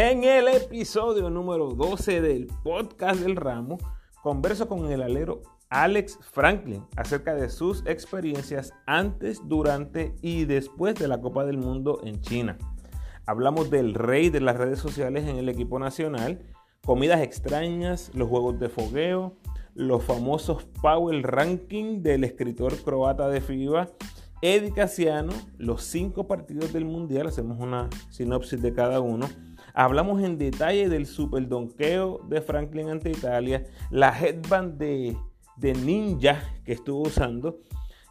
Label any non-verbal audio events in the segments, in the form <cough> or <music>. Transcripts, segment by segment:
En el episodio número 12 del podcast del ramo, converso con el alero Alex Franklin acerca de sus experiencias antes, durante y después de la Copa del Mundo en China. Hablamos del rey de las redes sociales en el equipo nacional, comidas extrañas, los juegos de fogueo, los famosos Power Ranking del escritor croata de FIBA, Eddie Casiano, los cinco partidos del Mundial, hacemos una sinopsis de cada uno. Hablamos en detalle del super donqueo de Franklin ante Italia, la headband de de ninja que estuvo usando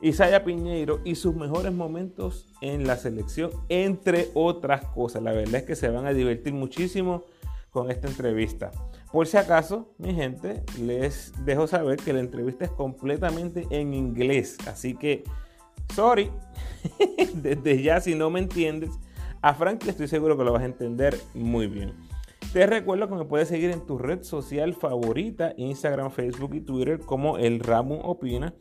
Isaya Piñeiro y sus mejores momentos en la selección, entre otras cosas. La verdad es que se van a divertir muchísimo con esta entrevista. Por si acaso, mi gente, les dejo saber que la entrevista es completamente en inglés. Así que, sorry, <laughs> desde ya si no me entiendes, a Frank estoy seguro que lo vas a entender muy bien. Te recuerdo que me puedes seguir en tu red social favorita, Instagram, Facebook y Twitter como El Ramo Opina.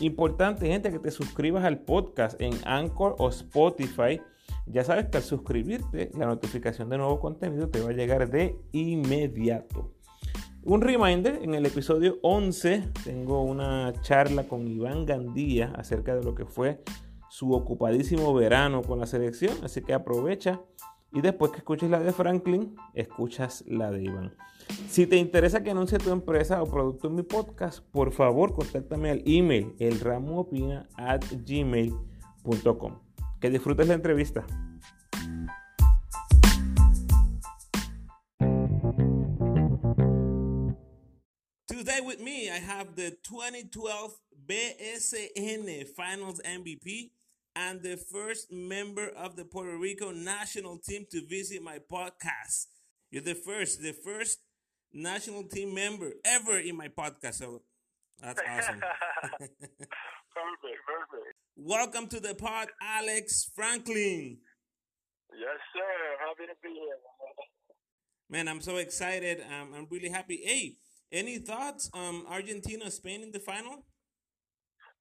Importante, gente, que te suscribas al podcast en Anchor o Spotify. Ya sabes que al suscribirte, la notificación de nuevo contenido te va a llegar de inmediato. Un reminder, en el episodio 11 tengo una charla con Iván Gandía acerca de lo que fue su ocupadísimo verano con la selección, así que aprovecha y después que escuches la de Franklin, escuchas la de Iván. Si te interesa que anuncie tu empresa o producto en mi podcast, por favor, contáctame al email elramoopina@gmail.com. Que disfrutes la entrevista. Today with me, I have the 2012 BSN Finals MVP. And the first member of the Puerto Rico national team to visit my podcast. You're the first, the first national team member ever in my podcast. So that's <laughs> awesome. perfect, perfect. Welcome to the pod, Alex Franklin. Yes, sir. Happy to be here. Man, I'm so excited. Um, I'm really happy. Hey, any thoughts? Um, Argentina, Spain in the final?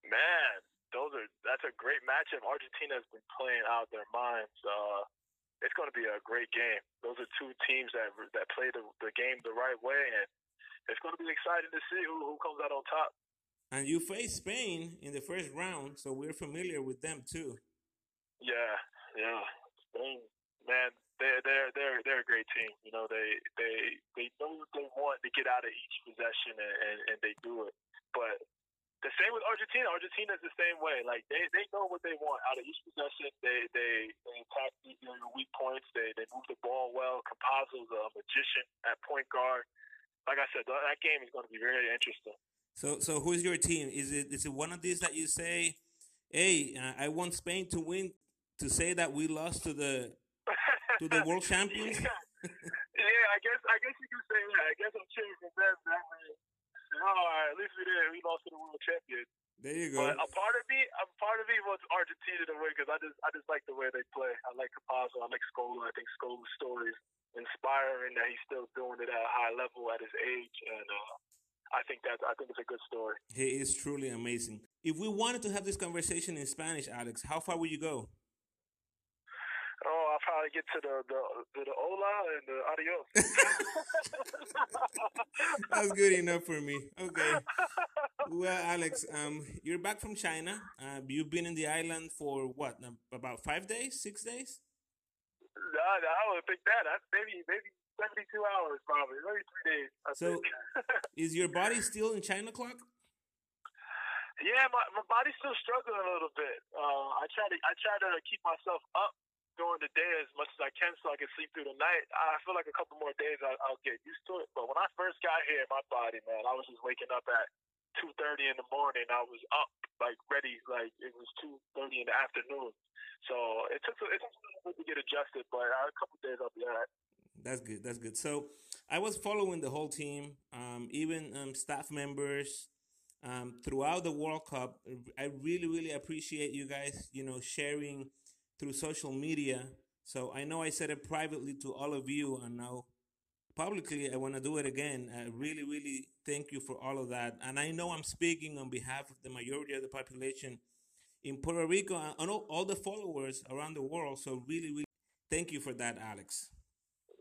Man, those are that's a great matchup. Argentina has been playing out their minds. Uh, it's going to be a great game. Those are two teams that that play the, the game the right way, and it's going to be exciting to see who, who comes out on top. And you face Spain in the first round, so we're familiar with them too. Yeah, yeah, Spain, man, they're they're they're they're a great team. You know, they they they know what they want to get out of each possession, and, and, and they do it. But the same with Argentina. Argentina's the same way. Like they, they know what they want out of each possession. They they, they attack you know, your weak points. They they move the ball well. Campazzo's a magician at point guard. Like I said, that game is going to be very interesting. So so who's your team? Is it is it one of these that you say, hey, uh, I want Spain to win to say that we lost to the to the world <laughs> champions? yeah. yeah, I guess I guess you can say that. I guess I'm cheering for them that way all right, at least we did. We lost to the world champion. There you go. But a part of me, a part of me wants Argentina to win because I just, I just like the way they play. I like Campazzo. I like Scola. I think Scola's story is inspiring that he's still doing it at a high level at his age, and uh, I think that I think it's a good story. He is truly amazing. If we wanted to have this conversation in Spanish, Alex, how far would you go? Oh, I'll probably get to the the, the hola and the adios. <laughs> That's good enough for me. Okay. Well, Alex, um, you're back from China. Uh, you've been in the island for what? About five days, six days? No, no I would think that. Maybe maybe seventy two hours, probably maybe three days. I so, <laughs> is your body still in China clock? Yeah, my, my body's still struggling a little bit. Uh, I try to I try to keep myself up during the day as much as I can so I can sleep through the night. I feel like a couple more days I, will get used to it. But when I first got here, my body, man, I was just waking up at two thirty in the morning. I was up, like ready, like it was two thirty in the afternoon. So it took it took a little bit to get adjusted, but a couple days I'll be alright. That's good. That's good. So I was following the whole team, um, even um, staff members. Um, throughout the World Cup, I really, really appreciate you guys, you know, sharing through social media. So I know I said it privately to all of you, and now publicly I want to do it again. I really, really thank you for all of that. And I know I'm speaking on behalf of the majority of the population in Puerto Rico and all, all the followers around the world. So really, really thank you for that, Alex.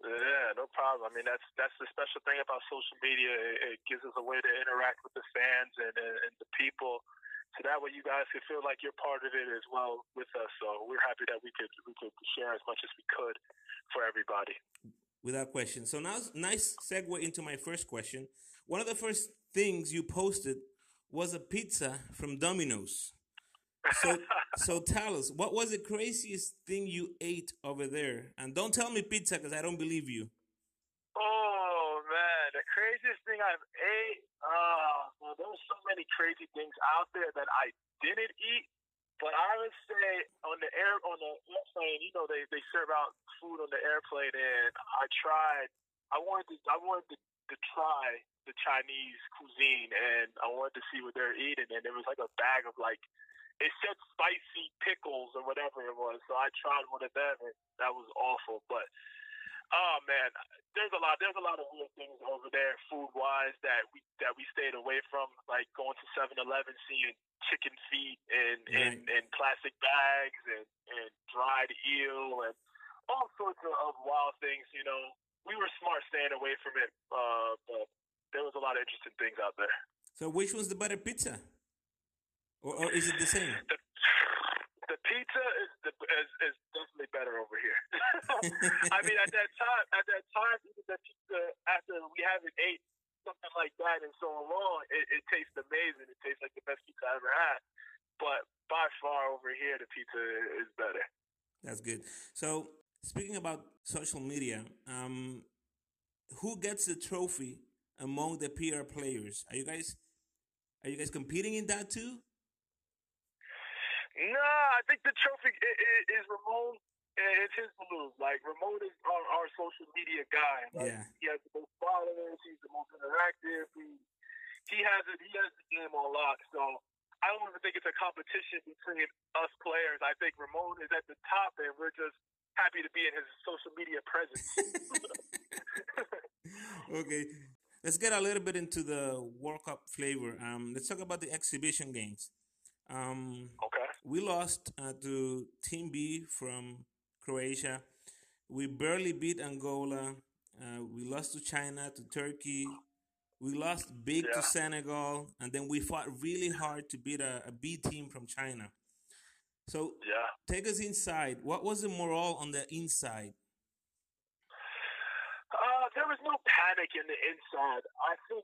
Yeah, no problem. I mean, that's that's the special thing about social media. It, it gives us a way to interact with the fans and, and, and the people, so that way you guys can feel like you're part of it as well with us. So we're happy that we could we could share as much as we could for everybody. Without question. So now, nice segue into my first question. One of the first things you posted was a pizza from Domino's. So, <laughs> so tell us, what was the craziest thing you ate over there? And don't tell me pizza because I don't believe you. Oh man, the craziest thing I've ate. Uh, well, there's so many crazy things out there that I didn't eat. But I would say on the air on the airplane, you know, they, they serve out food on the airplane, and I tried. I wanted to I wanted to, to try the Chinese cuisine, and I wanted to see what they're eating, and there was like a bag of like it said spicy pickles or whatever it was. So I tried one of them, and that was awful. But oh man, there's a lot. There's a lot of weird things over there, food wise, that we that we stayed away from. Like going to 7-Eleven, seeing chicken feet in right. plastic bags, and and dried eel, and all sorts of, of wild things. You know, we were smart staying away from it, uh, but there was a lot of interesting things out there. So, which was the better pizza? Or, or is it the same? The, the pizza is, the, is is definitely better over here. <laughs> I mean, at that time, at that time, even the pizza after we haven't ate something like that in so long, it, it tastes amazing. It tastes like the best pizza I ever had. But by far over here, the pizza is better. That's good. So speaking about social media, um, who gets the trophy among the PR players? Are you guys are you guys competing in that too? Nah, I think the trophy is, is Ramon. It's his move. Like Ramon is our, our social media guy. Like, yeah. He has the most followers. He's the most interactive. He he has it. He has the game on lock. So I don't even think it's a competition between us players. I think Ramon is at the top, and we're just happy to be in his social media presence. <laughs> <laughs> okay. Let's get a little bit into the World Cup flavor. Um, let's talk about the exhibition games. Um, okay. We lost uh, to Team B from Croatia. We barely beat Angola. Uh, we lost to China, to Turkey. We lost big yeah. to Senegal, and then we fought really hard to beat a, a B team from China. So, yeah. take us inside. What was the morale on the inside? Uh, there was no panic in the inside. I think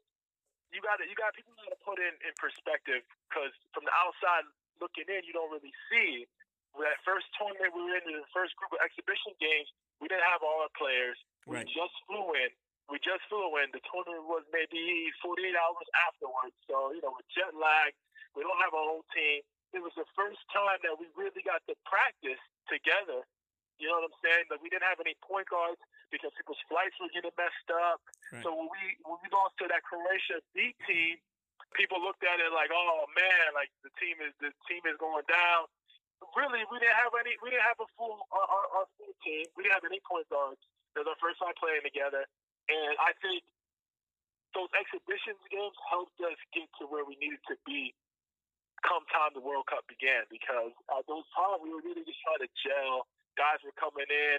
you got you got people got to put in in perspective because from the outside looking in, you don't really see. That first tournament we were in, the first group of exhibition games, we didn't have all our players. We just flew in. We just flew in. The tournament was maybe 48 hours afterwards. So, you know, with jet lag, we don't have a whole team. It was the first time that we really got to practice together. You know what I'm saying? Like we didn't have any point guards because people's flights were getting messed up. Right. So when we when we lost to that Croatia B team, people looked at it like, oh man, like the team is the team is going down. Really, we didn't have any. We didn't have a full our, our, our full team. We didn't have any point guards. It was our first time playing together, and I think those exhibitions games helped us get to where we needed to be come time the World Cup began. Because at those times we were really just trying to gel. Guys were coming in.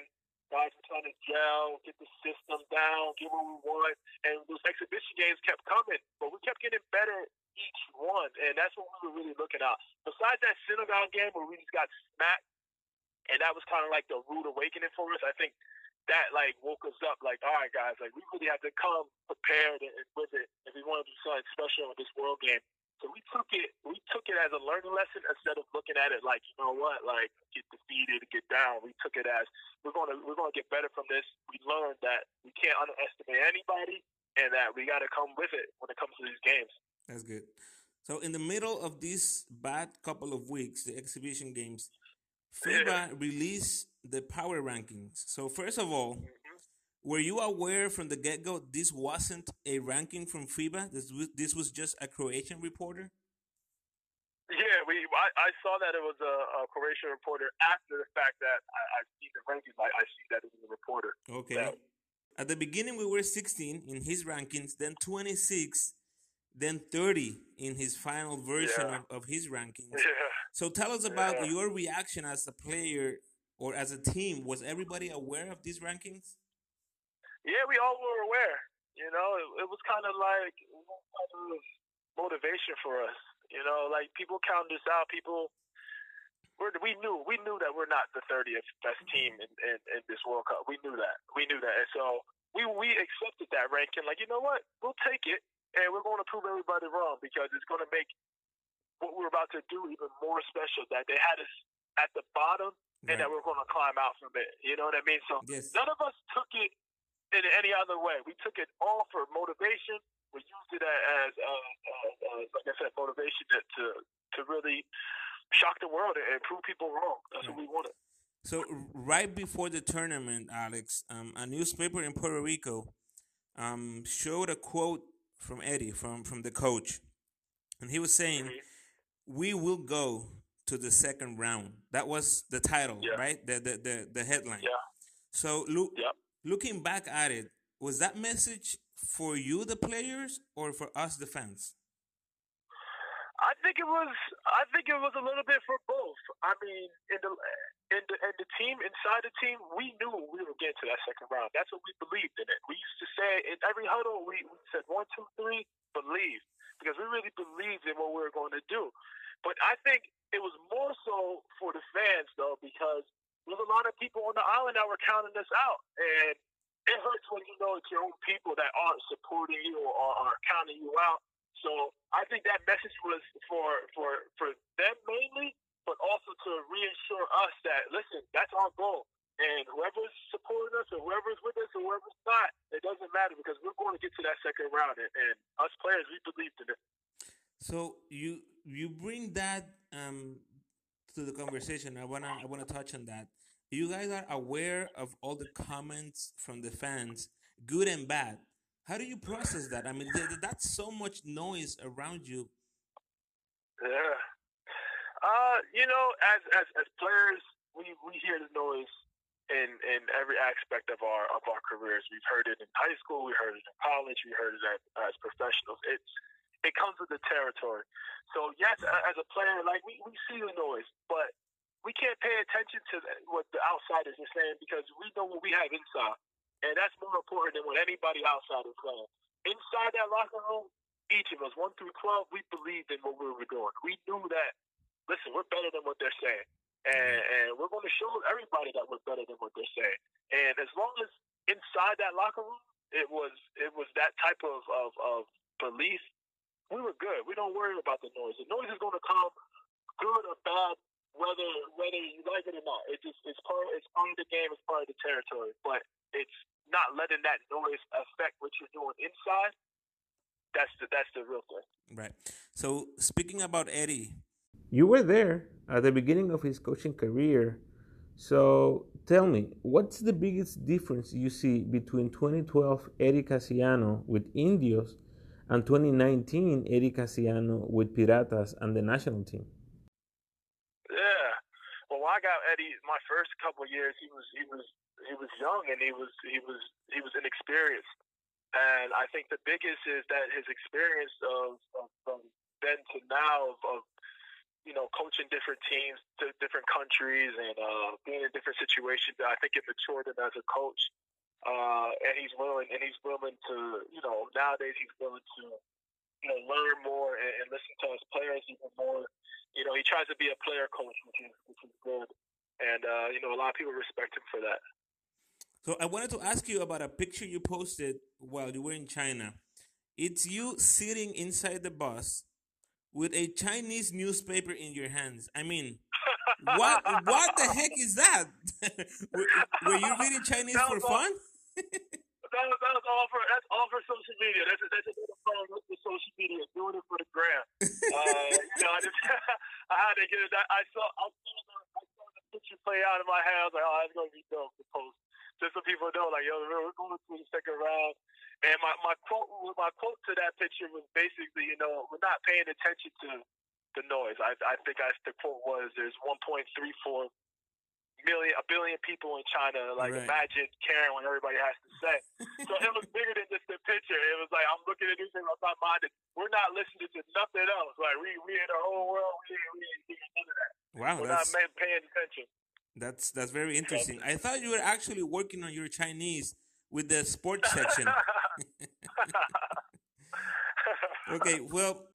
Guys were trying to gel, get the system down, get what we want. And those exhibition games kept coming, but we kept getting better each one. And that's what we were really looking at. Besides that Senegal game where we just got smacked, and that was kind of like the rude awakening for us, I think that like woke us up like, all right, guys, like we really have to come prepared and, and with it if we want to do something special in this world game. So we took it we took it as a learning lesson instead of looking at it like, you know what, like get defeated, get down. We took it as we're gonna we're gonna get better from this. We learned that we can't underestimate anybody and that we gotta come with it when it comes to these games. That's good. So in the middle of this bad couple of weeks, the exhibition games, <laughs> FIBA yeah. released the power rankings. So first of all, were you aware from the get go this wasn't a ranking from FIBA? This was, this was just a Croatian reporter. Yeah, we. I, I saw that it was a, a, Croatian reporter after the fact that I, I see the rankings. I, I see that it was a reporter. Okay. That, At the beginning, we were 16 in his rankings, then 26, then 30 in his final version yeah. of, of, his rankings. Yeah. So tell us about yeah. your reaction as a player or as a team. Was everybody aware of these rankings? Yeah, we all were aware. You know, it, it was kind of like kind of motivation for us. You know, like people counted us out. People, we're, we knew we knew that we're not the 30th best mm-hmm. team in, in, in this World Cup. We knew that. We knew that, and so we we accepted that ranking. Like, you know what? We'll take it, and we're going to prove everybody wrong because it's going to make what we're about to do even more special. That they had us at the bottom, right. and that we're going to climb out from it. You know what I mean? So yes. none of us took it in any other way. We took it all for motivation. We used it as, uh, uh, like I said, motivation to, to, to really shock the world and prove people wrong. That's right. what we wanted. So right before the tournament, Alex, um, a newspaper in Puerto Rico um, showed a quote from Eddie, from from the coach, and he was saying, mm-hmm. "We will go to the second round." That was the title, yeah. right? The, the the the headline. Yeah. So Luke, yep looking back at it, was that message for you, the players, or for us, the fans? I think it was. I think it was a little bit for both. I mean, in the in the in the team inside the team, we knew we were getting to that second round. That's what we believed in it. We used to say in every huddle, we, we said one, two, three, believe, because we really believed in what we were going to do. But I think it was more so for the fans though, because there's a lot of people on the island that were counting us out, and it hurts when you know it's your own people that aren't supporting you or are counting you out. So I think that message was for for for them mainly, but also to reassure us that listen, that's our goal. And whoever's supporting us or whoever's with us or whoever's not, it doesn't matter because we're going to get to that second round. And, and us players, we believed in it. So you you bring that um, to the conversation. I wanna I wanna touch on that. You guys are aware of all the comments from the fans, good and bad. How do you process that? I mean, that's so much noise around you. Yeah. Uh, you know, as as as players, we we hear the noise in in every aspect of our of our careers. We've heard it in high school, we heard it in college, we heard it as, as professionals. It's it comes with the territory. So yes, as a player, like we, we see the noise, but we can't pay attention to what the outsiders are saying because we know what we have inside, and that's more important than what anybody outside is saying. Inside that locker room, each of us, one through twelve, we believed in what we were doing. We knew that. Listen, we're better than what they're saying, and, and we're going to show everybody that we're better than what they're saying. And as long as inside that locker room, it was it was that type of of, of belief we were good. We don't worry about the noise. The noise is going to come, good or bad, whether whether you like it or not. It just it's part it's part of the game. It's part of the territory. But it's not letting that noise affect what you're doing inside. That's the that's the real thing. Right. So speaking about Eddie, you were there at the beginning of his coaching career. So tell me, what's the biggest difference you see between 2012 Eddie Casiano with Indios and 2019 Eddie Casiano with Piratas and the national team. Yeah, well, I got Eddie, my first couple years, he was he was he was young and he was he was he was inexperienced, and I think the biggest is that his experience of, of from then to now of, of you know, coaching different teams, to different countries, and uh, being in different situations. I think it matured him as a coach uh, and he's willing and he's willing to you know nowadays he's willing to you know learn more and, and listen to his players even more. You know he tries to be a player coach, which is which is good, and uh, you know a lot of people respect him for that. So I wanted to ask you about a picture you posted while you were in China. It's you sitting inside the bus with a Chinese newspaper in your hands. I mean, <laughs> what what the heck is that? <laughs> were, were, you reading Chinese for fun? <laughs> that was, that was all for that's all for social media. That's a, that's another problem with the social media, doing it for the gram. <laughs> Uh, you know, I just <laughs> I had to get it. I saw I saw the, I saw the picture play out in my head. I was like, oh, it's gonna be dope to post. Just so people know, like, yo, we're going to the second round. And my, my quote my quote to that picture was basically, you know, we're not paying attention to the noise. I I think I the quote was there's 1.34 million, a billion people in China. Like, right. imagine caring when everybody has to say. so it was bigger than just the picture. It was like I'm looking at these things. I'm not minded. We're not listening to nothing else. Like we we in the whole world. We we ain't hearing none of that. Wow, we're not paying attention. That's that's very interesting. I thought you were actually working on your Chinese with the sports section. <laughs> <laughs> okay, well.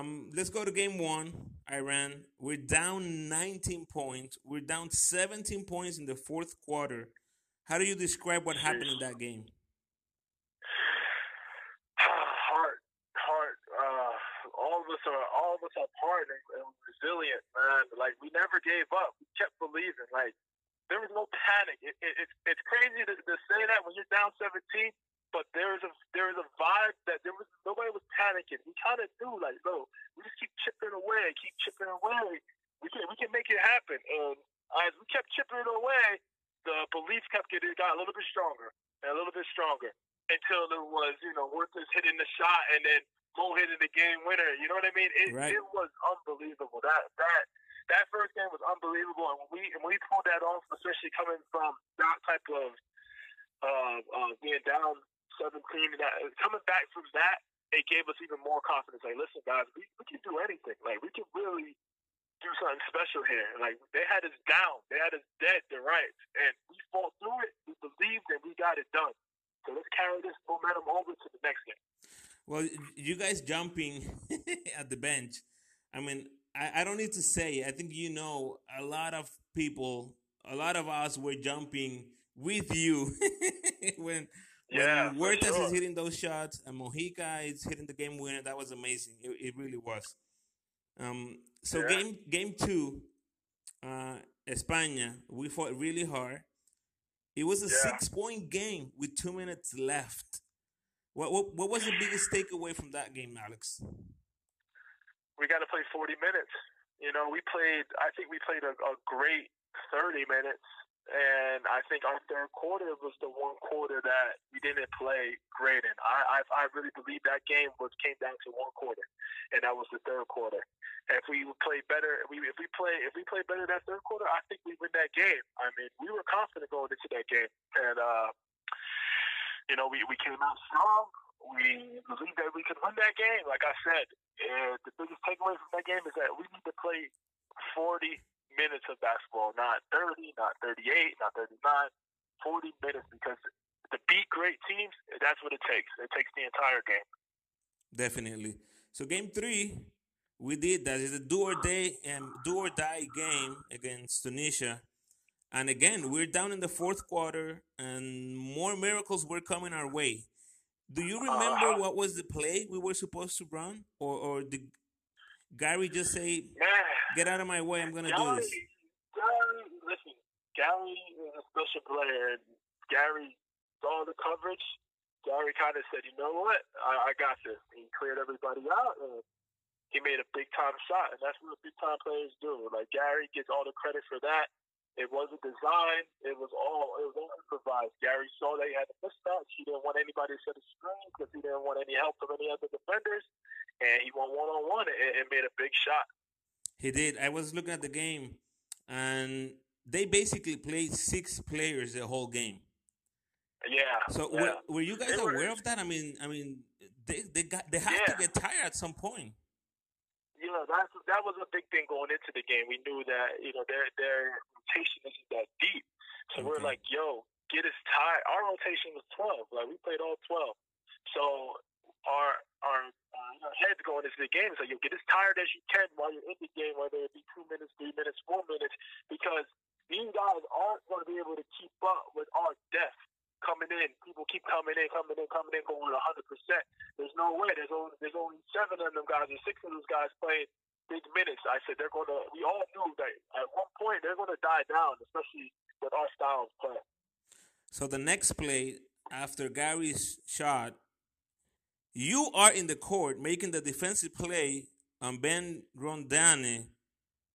Um, let's go to game one. Iran. We're down 19 points. We're down 17 points in the fourth quarter. How do you describe what happened in that game? <sighs> Heart, heart. Uh, all of us are all of us are hard and, and resilient, man. Like we never gave up. We kept believing. Like there was no panic. It, it, it's it's crazy to, to say that when you're down 17 but there is a there is a vibe that there was nobody was panicking. We kind of knew like, no, we just keep chipping away, keep chipping away. We can we can make it happen. And as we kept chipping it away, the belief kept getting got a little bit stronger and a little bit stronger until it was you know Huertas hitting the shot and then Mo hitting the game winner. You know what I mean? It right. it was unbelievable. That that that first game was unbelievable, and when we and we pulled that off, especially coming from that type of uh, uh, being down 17, and that, coming back from that, it gave us even more confidence. Like, listen, guys, we, we can do anything. Like, we can really do something special here. Like, they had us down, they had us dead to rights, and we fought through it. We believed, and we got it done. So let's carry this momentum over to the next game. Well, you guys jumping <laughs> at the bench. I mean, I, I don't need to say. I think you know a lot of people, a lot of us were jumping with you <laughs> when yeah, when Huertas sure. is hitting those shots and Mojica is hitting the game winner, that was amazing. It, it really was. Um, so yeah. game game two, uh, España, we fought really hard. It was a yeah. six point game with two minutes left. What, what what was the biggest takeaway from that game, Alex? We got to play forty minutes. You know, we played. I think we played a, a great thirty minutes and I think our third quarter was the one quarter that we didn't play great in. I I, I really believe that game was came down to one quarter, and that was the third quarter. And if we play better, we if we play if we play better that third quarter, I think we win that game. I mean, we were confident going into that game, and uh, you know, we we came out strong. We believe that we could win that game. Like I said, and the biggest takeaway from that game is that we need to play 40 minutes of basketball, not 30, not 38, not 39, 40 minutes because to beat great teams, that's what it takes. It takes the entire game. Definitely. So game three, we did that. It's a do or die um, do or die game against Tunisia. And again, we're down in the fourth quarter, and more miracles were coming our way. Do you remember uh, what was the play we were supposed to run, or or did Gary just say, Man, "Get out of my way! I'm gonna Gary, do this." Gary, listen, Gary is a special player, and Gary saw the coverage. Gary kind of said, "You know what? I, I got this." He cleared everybody out, and he made a big time shot, and that's what big time players do. Like Gary gets all the credit for that. It wasn't designed. It was all it was all improvised. Gary saw that he had a mismatch. He didn't want anybody to set a screen because he didn't want any help from any other defenders, and he went one on one and made a big shot. He did. I was looking at the game, and they basically played six players the whole game. Yeah. So yeah. Were, were you guys They aware were- of that? I mean, I mean, they they got they have to get tired at some point. you know that's that was a big thing going into the game. We knew that you know their their rotation isn't that deep, so we're like, yo, get us tired. Our rotation was twelve, like we played all twelve. So our our uh, heads going into the game is like, yo, get as tired as you can while you're in the game, whether it be two minutes, three minutes, four minutes, because these guys aren't going to be able to keep up with our depth coming in. People keep coming in, coming in, coming in, going 100%. There's no way. There's only there's only seven of them guys or six of those guys playing big minutes. I said they're going to. We all knew that at one point they're going to die down, especially with our style of play. So the next play after Gary's shot, you are in the court making the defensive play on Ben Romdhane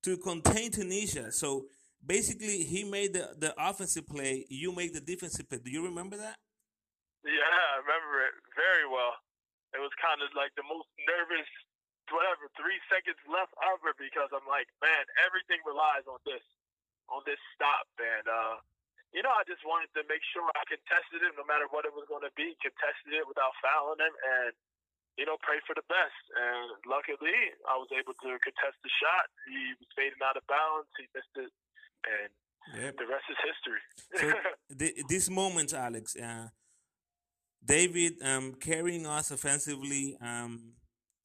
to contain Tunisia. So basically, he made the, the offensive play. You make the defensive play. Do you remember that? Yeah, I remember it very well. It was kind of like the most nervous, whatever, three seconds left ever because I'm like, man, everything relies on this, on this stop. And, uh, you know, I just wanted to make sure I contested it no matter what it was going to be, contested it without fouling him. And you know, pray for the best. And luckily, I was able to contest the shot. He was fading out of bounds. He missed it, and yep. the rest is history. so <laughs> the, these moments, Alex, uh, David um, carrying us offensively, um,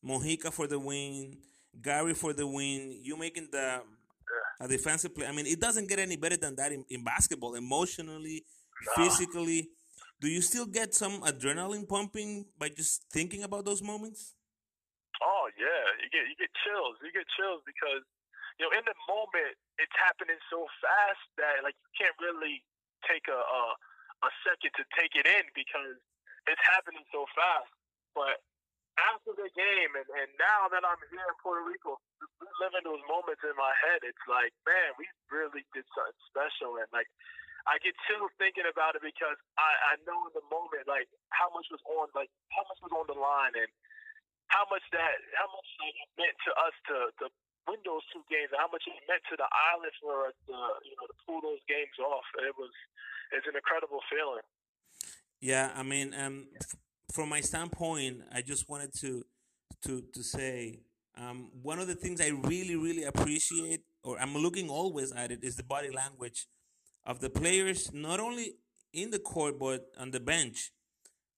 Mojica for the win, Gary for the win. You making the a defensive play. I mean, it doesn't get any better than that in, in basketball. Emotionally, no. physically, do you still get some adrenaline pumping by just thinking about those moments? Oh yeah, you get you get chills. You get chills because you know in the moment it's happening so fast that like you can't really take a a, a second to take it in because it's happening so fast. But after the game, and, and now that I'm here in Puerto Rico, living those moments in my head, it's like, man, we really did something special. And like, I get chills thinking about it because I, I know in the moment, like, how much was on, like, how much was on the line and how much that, how much it meant to us to, to win those two games and how much it meant to the island for us to, you know, to pull those games off. It was, it's an incredible feeling. Yeah, I mean, um, from my standpoint, I just wanted to to to say um, one of the things I really really appreciate, or I'm looking always at it, is the body language of the players, not only in the court but on the bench.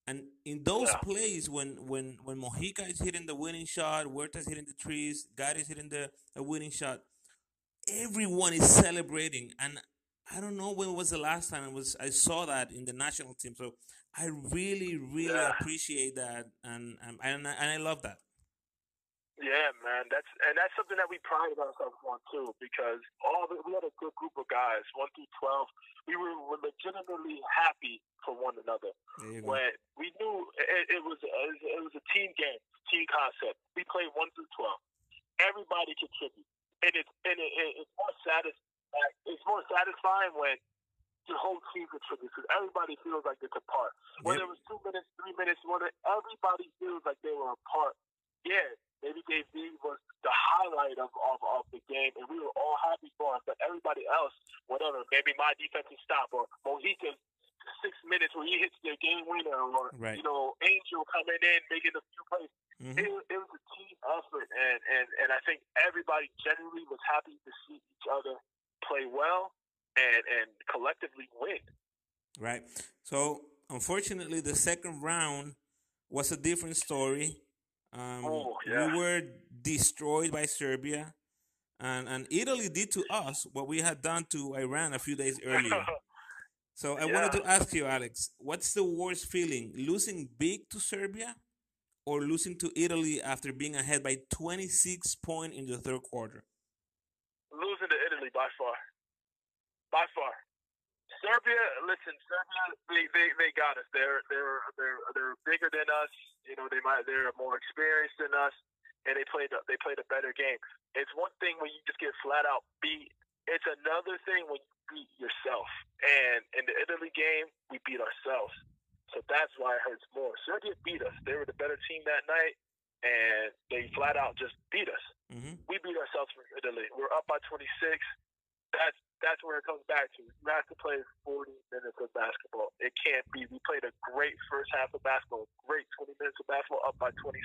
And in those yeah. plays, when when when Mojica is hitting the winning shot, Huertas hitting the trees, God is hitting the a winning shot, everyone is celebrating. And I don't know when was the last time I was I saw that in the national team. So I really, really yeah. appreciate that, and and and I, and I love that. Yeah, man, that's and that's something that we pride ourselves on too, because all the, we had a good group of guys, one through twelve. We were, were legitimately happy for one another. When we knew it, it was it was a team game, team concept. We played one through twelve. Everybody contribute, and it's and it, it's more satisfying. It's more satisfying when the whole team contributes because everybody feels like it's a part. Whether yep. it was two minutes, three minutes, whether everybody feels like they were a part. Yeah, maybe Dave was the highlight of, of, of the game, and we were all happy for him. But everybody else, whatever, maybe my defensive stop or Mojica's six minutes where he hits the game winner, or right. you know Angel coming in making a few plays. Mm-hmm. It, it was a team effort, and, and and I think everybody generally was happy to see each other play well and and collectively win. Right. So unfortunately, the second round was a different story. Um, oh, yeah. We were destroyed by Serbia, and and Italy did to us what we had done to Iran a few days earlier. <laughs> so I yeah. wanted to ask you, Alex, what's the worst feeling: losing big to Serbia, or losing to Italy after being ahead by 26 points in the third quarter? Losing to Italy by far by far. Serbia, listen, Serbia, they, they, they got us. They're they're they're they're bigger than us. You know, they might they're more experienced than us, and they played they played a better game. It's one thing when you just get flat out beat. It's another thing when you beat yourself. And in the Italy game, we beat ourselves. So that's why it hurts more. Serbia beat us. They were the better team that night, and they flat out just beat us. Mm-hmm. We beat ourselves for Italy. We're up by 26. That's that's where it comes back to. You have to play 40 minutes of basketball. It can't be. We played a great first half of basketball, great 20 minutes of basketball, up by 26,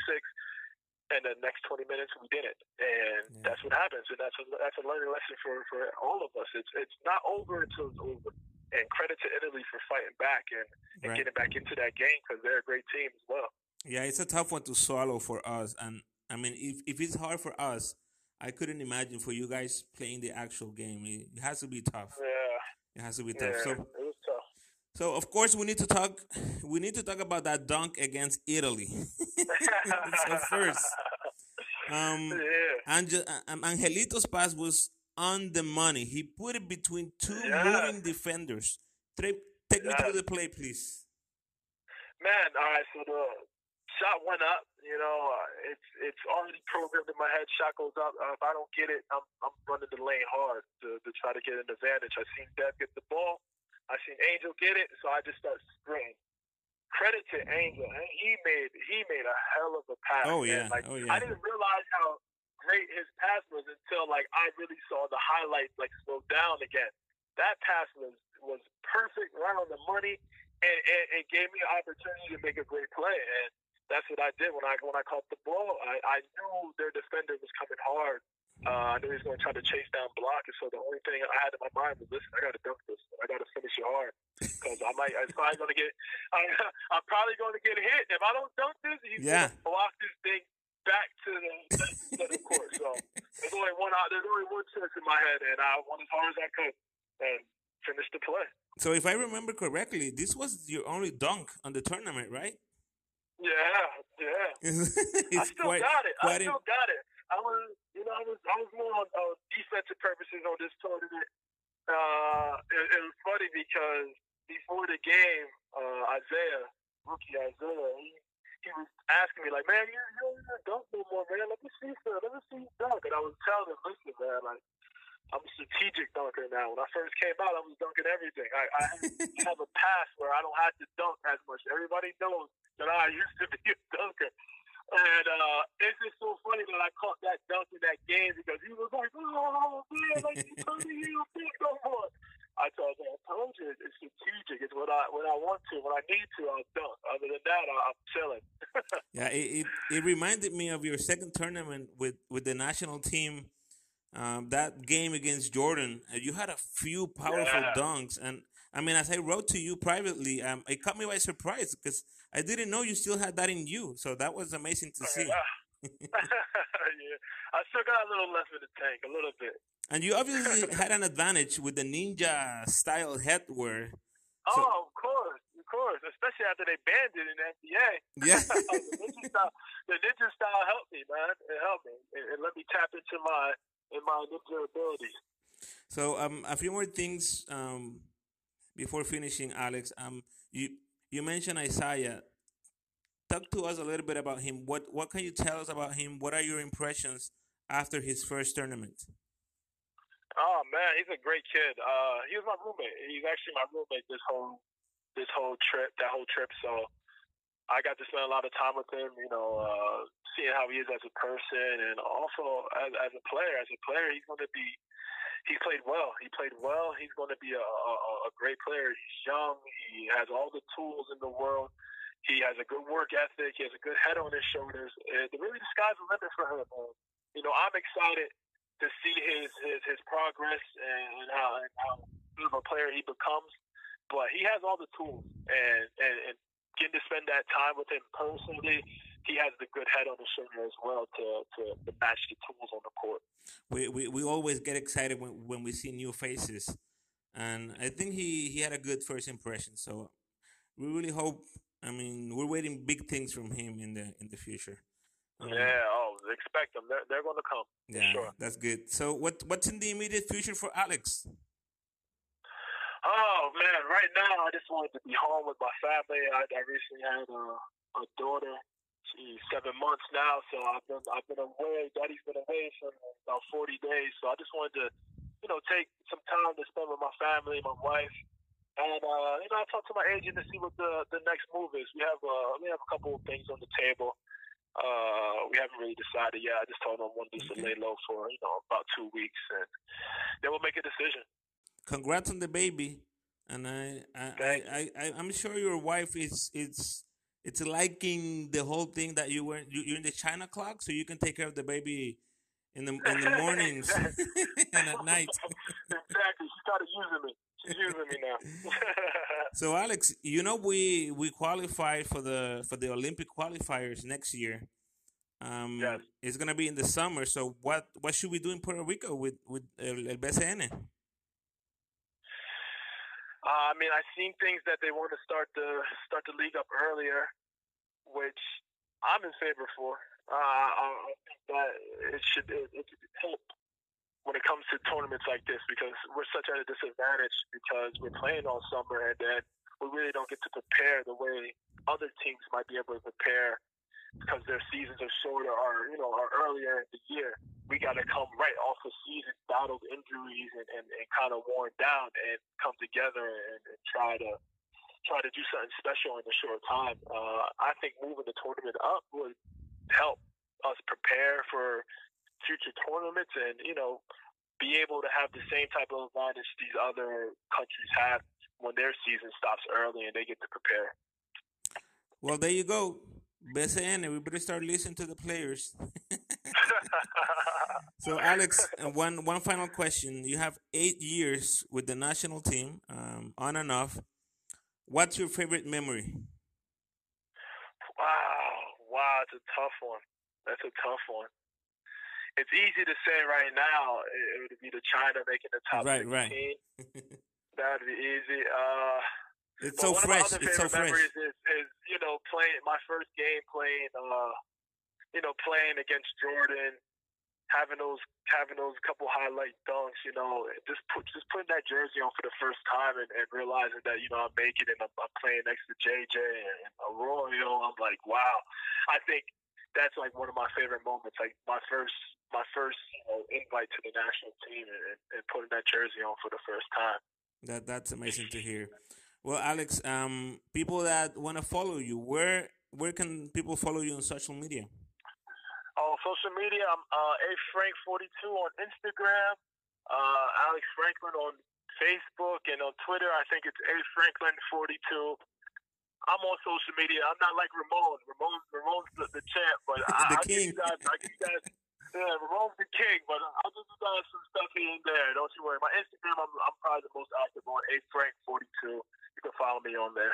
and the next 20 minutes we didn't, and yeah. that's what happens. And that's a, that's a learning lesson for for all of us. It's it's not over until it's over. And credit to Italy for fighting back and, and right. getting back into that game because they're a great team as well. Yeah, it's a tough one to swallow for us, and I mean, if if it's hard for us I couldn't imagine for you guys playing the actual game. It, has to be tough. Yeah. It has to be tough. Yeah, so, it was tough. So of course we need to talk. We need to talk about that dunk against Italy. <laughs> so first, um, <laughs> yeah. Angel, um, Angelito's pass was on the money. He put it between two yeah. moving defenders. Take, take yeah. me through the play, please. Man, all right. So the shot went up. You know, uh, it's it's already programmed in my head. Shot goes up. Uh, if I don't get it, I'm I'm running the lane hard to, to try to get an advantage. I seen Dev get the ball. I seen Angel get it, so I just start sprinting. Credit to Angel, and he made he made a hell of a pass. Oh yeah, like, oh yeah. I didn't realize how great his pass was until like I really saw the highlights like slow down again. That pass was was perfect, right on the money, and, and it gave me an opportunity to make a great play. And that's what I did when I when I caught the ball. I, I knew their defender was coming hard. Uh, I knew he was going to try to chase down block, and so the only thing I had in my mind was, listen, I got to dunk this. I got to finish it hard because I might. I'm probably going to get. I, <laughs> I'm probably going to get hit. If I don't dunk this, he's Yeah. going to block this thing back to the, to the court. So there's only one. out- There's only one sense in my head, and I went as hard as I could and finished the play. So if I remember correctly, this was your only dunk on the tournament, right? Yeah, yeah. <laughs> I still quite, got it. I still got it. I was, you know, I was, I was more on uh, defensive purposes on this tournament. Uh, it, it was funny because before the game, uh, Isaiah, rookie Isaiah, he, he was asking me like, "Man, you you don't even dunk no more, man. Let me see, sir. Let me see you dunk." And I was telling him, "Listen, man, like." I'm a strategic dunker now. When I first came out, I was dunking everything. I, I have a pass where I don't have to dunk as much. Everybody knows that I used to be a dunker. And uh, it's just so funny that I caught that dunk in that game because he was like, oh, man, like, you told you don't think no more. I told him, I told you, it's strategic. It's what I when I want to, when I need to, I'll dunk. Other than that, I, I'm chilling. <laughs> Yeah, it, it, it reminded me of your second tournament with, with the national team. Um, that game against Jordan, uh, you had a few powerful Yeah. dunks, and I mean, as I wrote to you privately, um, it caught me by surprise because I didn't know you still had that in you. So that was amazing to see. <laughs> <laughs> yeah, I still got a little left in the tank, a little bit. And you obviously <laughs> had an advantage with the ninja style headwear. So- oh, of course, of course. Especially after they banned it in the NBA. Yeah. the ninja style, the ninja style helped me, man. It helped me. It, it let me tap into my in my ninja abilities. So um, a few more things um, before finishing, Alex. Um, you you mentioned Isaiah. Talk to us a little bit about him. What what can you tell us about him? What are your impressions after his first tournament? Oh man, he's a great kid. Uh, he was my roommate. He's actually my roommate this whole this whole trip, that whole trip. So I got to spend a lot of time with him. You know, uh, seeing how he is as a person, and also as, as a player. As a player, he's going to be. He played well. He played well. He's going to be a, a, a great player. He's young. He has all the tools in the world. He has a good work ethic. He has a good head on his shoulders. And really, the sky's the limit for him. You know, I'm excited to see his his, his progress and how, and how good of a player he becomes. But he has all the tools, and, and and getting to spend that time with him personally, he has the good head on his shoulder as well to to, to match the tools on the court. We, we we always get excited when, when we see new faces, and I think he he had a good first impression. So we really hope. I mean, we're waiting big things from him in the in the future. Um, Yeah, oh, expect them. They're, they're going to come. yeah, sure. that's good. So what what's in the immediate future for Alex? Oh man, right now I just wanted to be home with my family. I, I recently had a, a daughter. She's seven months now, so I've been I've been away. Daddy's been away for about forty days, so I just wanted to, you know, take some time to spend with my family, my wife, and uh, you know, I talked to my agent to see what the the next move is. We have uh, we have a couple of things on the table. Uh, we haven't really decided yet. I just told them I wanted just to lay low for you know about two weeks, and then we'll make a decision. Congrats on the baby, and I I, I, I, I'm sure your wife is it's it's liking the whole thing that you were you, you're in the China clock, so you can take care of the baby in the in the mornings <laughs> <laughs> and at night. exactly. She started using me. She's using me now. <laughs> So Alex, you know we we qualified for the for the Olympic qualifiers next year. Um, Yes. It's gonna be in the summer. So what what should we do in Puerto Rico with with El, el BSN? Uh, I mean, I've seen things that they want to start the start the league up earlier, which I'm in favor for. Uh, I think that it should it, it could help when it comes to tournaments like this because we're such at a disadvantage because we're playing all summer and then we really don't get to prepare the way other teams might be able to prepare because their seasons are shorter or you know are earlier in the year. We got to come right off a season, battled injuries and, and, and kind of worn down, and come together and, and try to try to do something special in a short time. Uh, I think moving the tournament up would help us prepare for future tournaments and you know be able to have the same type of advantage these other countries have when their season stops early and they get to prepare. Well, there you go. We better start listening to the players. <laughs> so, Alex, one one final question. You have eight years with the national team, um, on and off. What's your favorite memory? Wow, wow, it's a tough one. That's a tough one. It's easy to say right now. It, would be the China making the top right, 16. Right. <laughs> That'd be easy. Uh, it's so fresh. It's so fresh. Is, is, you know playing my first game playing uh you know playing against Jordan, having those having those couple highlight dunks. You know, just put just putting that jersey on for the first time and, and realizing that you know I'm making it. I'm, I'm playing next to JJ and Arroyo. I'm like, wow. I think that's like one of my favorite moments. Like my first my first you know, invite to the national team and, and putting that jersey on for the first time. That that's amazing to hear. Well, Alex, um, people that want to follow you, where where can people follow you on social media? Oh, social media, I'm uh, a Frank forty two on Instagram, uh, Alex Franklin on Facebook, and on Twitter, I think it's a Franklin forty two. I'm on social media. I'm not like Ramon. Ramon, Ramon's the, the champ, but I, <laughs> the I king. Give you guys, I give you guys yeah, Ramon's the king, but I'll give you guys some stuff here and there. Don't you worry. My Instagram, I'm, I'm probably the most active on a Frank forty two you can follow me on there.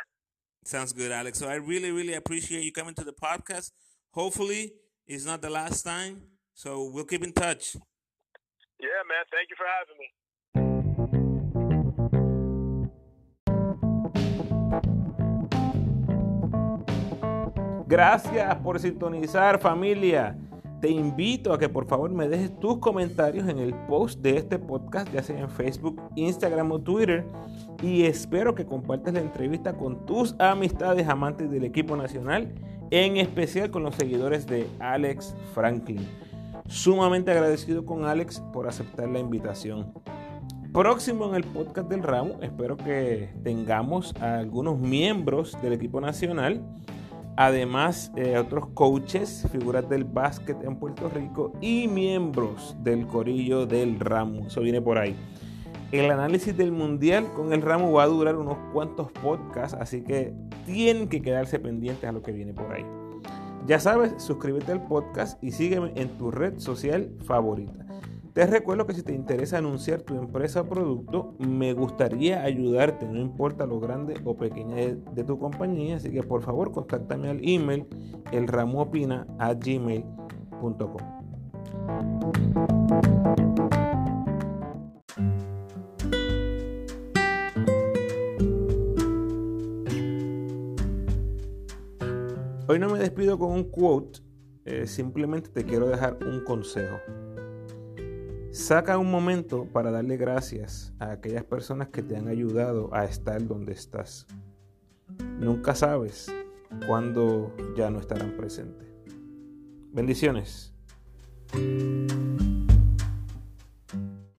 Sounds good, Alex. So I really, really appreciate you coming to the podcast. Hopefully, it's not the last time. So we'll keep in touch. Yeah, man. Thank you for having me. Gracias por sintonizar familia. Te invito a que por favor me dejes tus comentarios en el post de este podcast, ya sea en Facebook, Instagram o Twitter. Y espero que compartas la entrevista con tus amistades amantes del equipo nacional, en especial con los seguidores de Alex Franklin. Sumamente agradecido con Alex por aceptar la invitación. Próximo en el podcast del ramo, espero que tengamos a algunos miembros del equipo nacional Además, eh, otros coaches, figuras del básquet en Puerto Rico y miembros del corillo del ramo. Eso viene por ahí. El análisis del mundial con el ramo va a durar unos cuantos podcasts, así que tienen que quedarse pendientes a lo que viene por ahí. Ya sabes, suscríbete al podcast y sígueme en tu red social favorita. Te recuerdo que si te interesa anunciar tu empresa o producto, me gustaría ayudarte, no importa lo grande o pequeña de, tu compañía, así que por favor contáctame al email elramoopina@gmail.com. Hoy no me despido con un quote, eh, simplemente te quiero dejar un consejo. Saca un momento para darle gracias a aquellas personas que te han ayudado a estar donde estás. Nunca sabes cuándo ya no estarán presentes. Bendiciones.